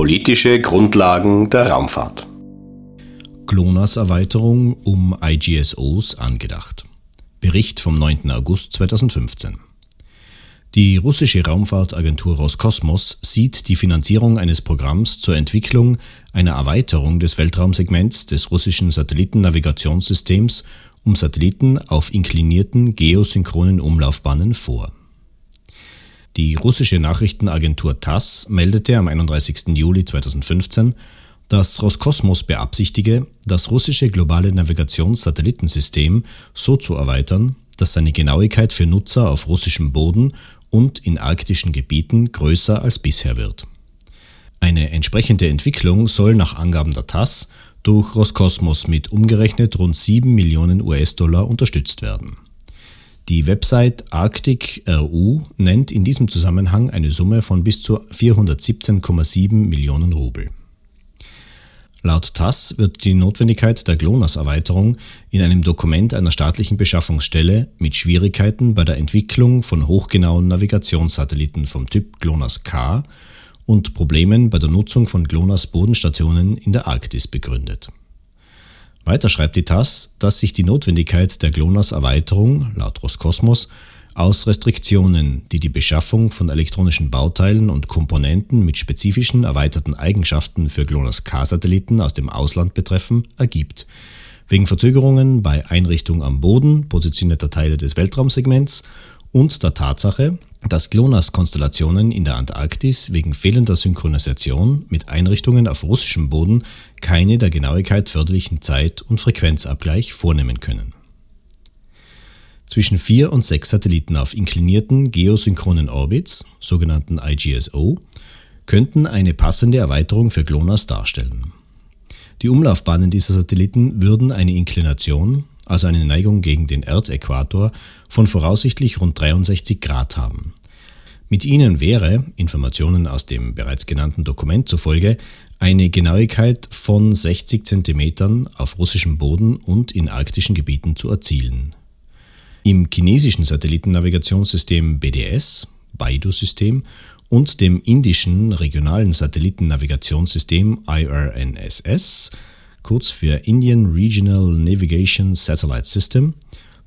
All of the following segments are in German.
Politische Grundlagen der Raumfahrt. GLONASS-Erweiterung um IGSOs angedacht. Bericht vom 9. August 2015. Die russische Raumfahrtagentur Roskosmos sieht die Finanzierung eines Programms zur Entwicklung einer Erweiterung des Weltraumsegments des russischen Satellitennavigationssystems um Satelliten auf inklinierten geosynchronen Umlaufbahnen vor. Die russische Nachrichtenagentur TASS meldete am 31. Juli 2015, dass Roskosmos beabsichtige, das russische globale Navigationssatellitensystem so zu erweitern, dass seine Genauigkeit für Nutzer auf russischem Boden und in arktischen Gebieten größer als bisher wird. Eine entsprechende Entwicklung soll nach Angaben der TASS durch Roskosmos mit umgerechnet rund 7 Millionen US-Dollar unterstützt werden. Die Website Arctic RU nennt in diesem Zusammenhang eine Summe von bis zu 417,7 Millionen Rubel. Laut TASS wird die Notwendigkeit der GLONASS-Erweiterung in einem Dokument einer staatlichen Beschaffungsstelle mit Schwierigkeiten bei der Entwicklung von hochgenauen Navigationssatelliten vom Typ GLONASS-K und Problemen bei der Nutzung von GLONASS-Bodenstationen in der Arktis begründet weiter schreibt die TASS, dass sich die Notwendigkeit der GLONASS-Erweiterung laut Roskosmos aus Restriktionen, die die Beschaffung von elektronischen Bauteilen und Komponenten mit spezifischen erweiterten Eigenschaften für GLONASS-K-Satelliten aus dem Ausland betreffen, ergibt. Wegen Verzögerungen bei Einrichtung am Boden positionierter Teile des Weltraumsegments und der Tatsache, dass GLONASS-Konstellationen in der Antarktis wegen fehlender Synchronisation mit Einrichtungen auf russischem Boden keine der Genauigkeit förderlichen Zeit- und Frequenzabgleich vornehmen können. Zwischen vier und sechs Satelliten auf inklinierten geosynchronen Orbits, sogenannten IGSO, könnten eine passende Erweiterung für GLONASS darstellen. Die Umlaufbahnen dieser Satelliten würden eine Inklination also eine Neigung gegen den Erdäquator, von voraussichtlich rund 63 Grad haben. Mit ihnen wäre, Informationen aus dem bereits genannten Dokument zufolge, eine Genauigkeit von 60 cm auf russischem Boden und in arktischen Gebieten zu erzielen. Im chinesischen Satellitennavigationssystem BDS, Baidu-System und dem indischen regionalen Satellitennavigationssystem IRNSS kurz für Indian Regional Navigation Satellite System,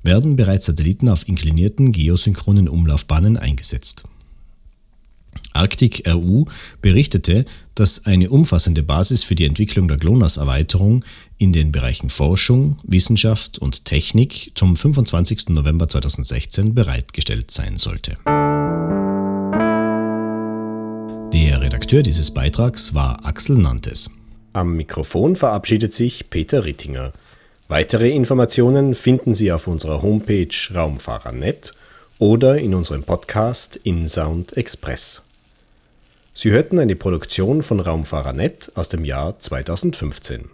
werden bereits Satelliten auf inklinierten geosynchronen Umlaufbahnen eingesetzt. Arctic RU berichtete, dass eine umfassende Basis für die Entwicklung der GLONASS-Erweiterung in den Bereichen Forschung, Wissenschaft und Technik zum 25. November 2016 bereitgestellt sein sollte. Der Redakteur dieses Beitrags war Axel Nantes. Am Mikrofon verabschiedet sich Peter Rittinger. Weitere Informationen finden Sie auf unserer Homepage Raumfahrer.net oder in unserem Podcast InSound Express. Sie hörten eine Produktion von Raumfahrer.net aus dem Jahr 2015.